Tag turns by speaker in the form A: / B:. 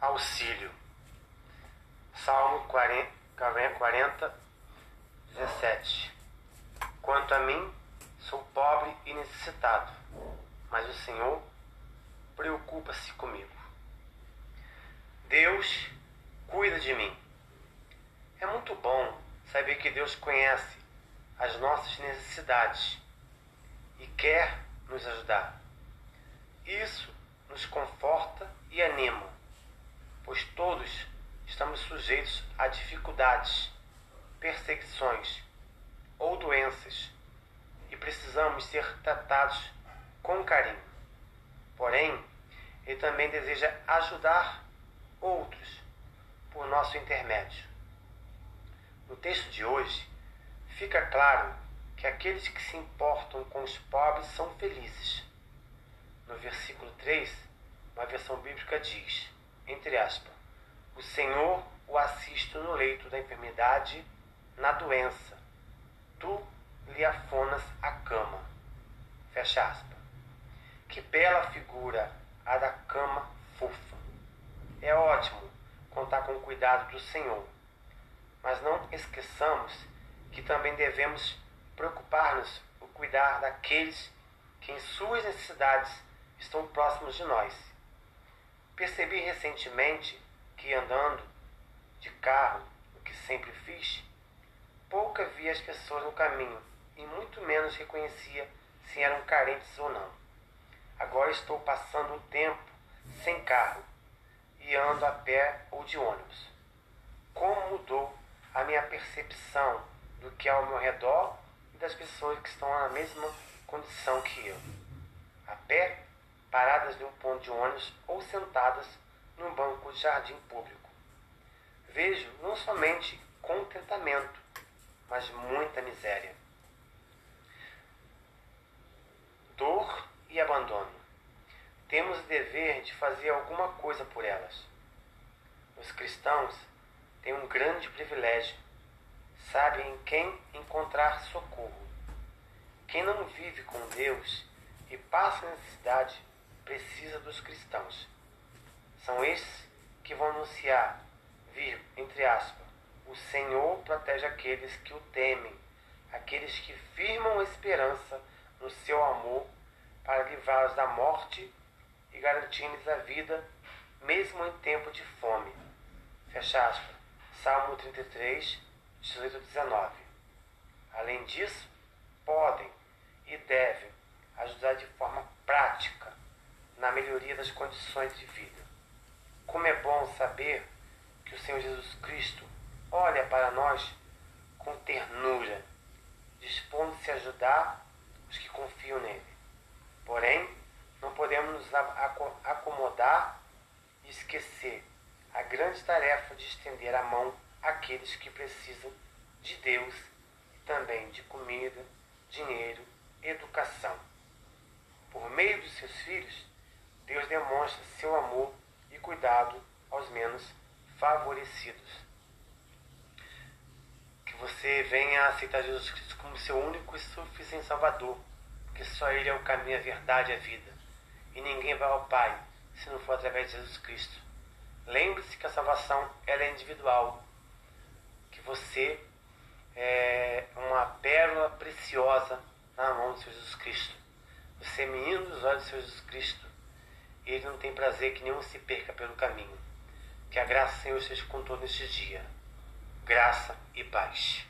A: auxílio. Salmo 40, 40 17. Quanto a mim, sou pobre e necessitado, mas o Senhor preocupa-se comigo. Deus cuida de mim. É muito bom saber que Deus conhece as nossas necessidades e quer nos ajudar. Isso nos conforta sujeitos a dificuldades, perseguições ou doenças e precisamos ser tratados com carinho. Porém, ele também deseja ajudar outros por nosso intermédio. No texto de hoje, fica claro que aqueles que se importam com os pobres são felizes. No versículo 3, uma versão bíblica diz, entre aspas, o Senhor o assiste no leito da enfermidade, na doença. Tu lhe afonas a cama. Fecha aspas. Que bela figura a da cama fofa. É ótimo contar com o cuidado do Senhor. Mas não esqueçamos que também devemos preocupar-nos o cuidar daqueles que em suas necessidades estão próximos de nós. Percebi recentemente que andando de carro, o que sempre fiz, pouca via as pessoas no caminho e muito menos reconhecia se eram carentes ou não. Agora estou passando um tempo sem carro e ando a pé ou de ônibus. Como mudou a minha percepção do que há ao meu redor e das pessoas que estão na mesma condição que eu. A pé, paradas em um ponto de ônibus ou sentadas num banco de jardim público. Vejo não somente contentamento, mas muita miséria. Dor e abandono. Temos o dever de fazer alguma coisa por elas. Os cristãos têm um grande privilégio. Sabem em quem encontrar socorro. Quem não vive com Deus e passa necessidade precisa dos cristãos. São esses que vão anunciar, entre aspas, o Senhor protege aqueles que o temem, aqueles que firmam esperança no seu amor para livrá-los da morte e garantir-lhes a vida, mesmo em tempo de fome. Fecha aspas. Salmo 33, 18 a 19. Além disso, podem e devem ajudar de forma prática na melhoria das condições de vida. Como é bom saber que o Senhor Jesus Cristo olha para nós com ternura, dispondo-se a ajudar os que confiam nele. Porém, não podemos nos acomodar e esquecer a grande tarefa de estender a mão àqueles que precisam de Deus e também de comida, dinheiro, educação. Por meio dos seus filhos, Deus demonstra seu amor e cuidado aos menos favorecidos. Que você venha aceitar Jesus Cristo como seu único e suficiente Salvador, porque só Ele é o caminho, a verdade e a vida. E ninguém vai ao Pai se não for através de Jesus Cristo. Lembre-se que a salvação ela é individual, que você é uma pérola preciosa na mão de Jesus Cristo. Você é menino dos olhos de Jesus Cristo. Ele não tem prazer que nenhum se perca pelo caminho. Que a graça do Senhor esteja com todos nestes dias. Graça e paz.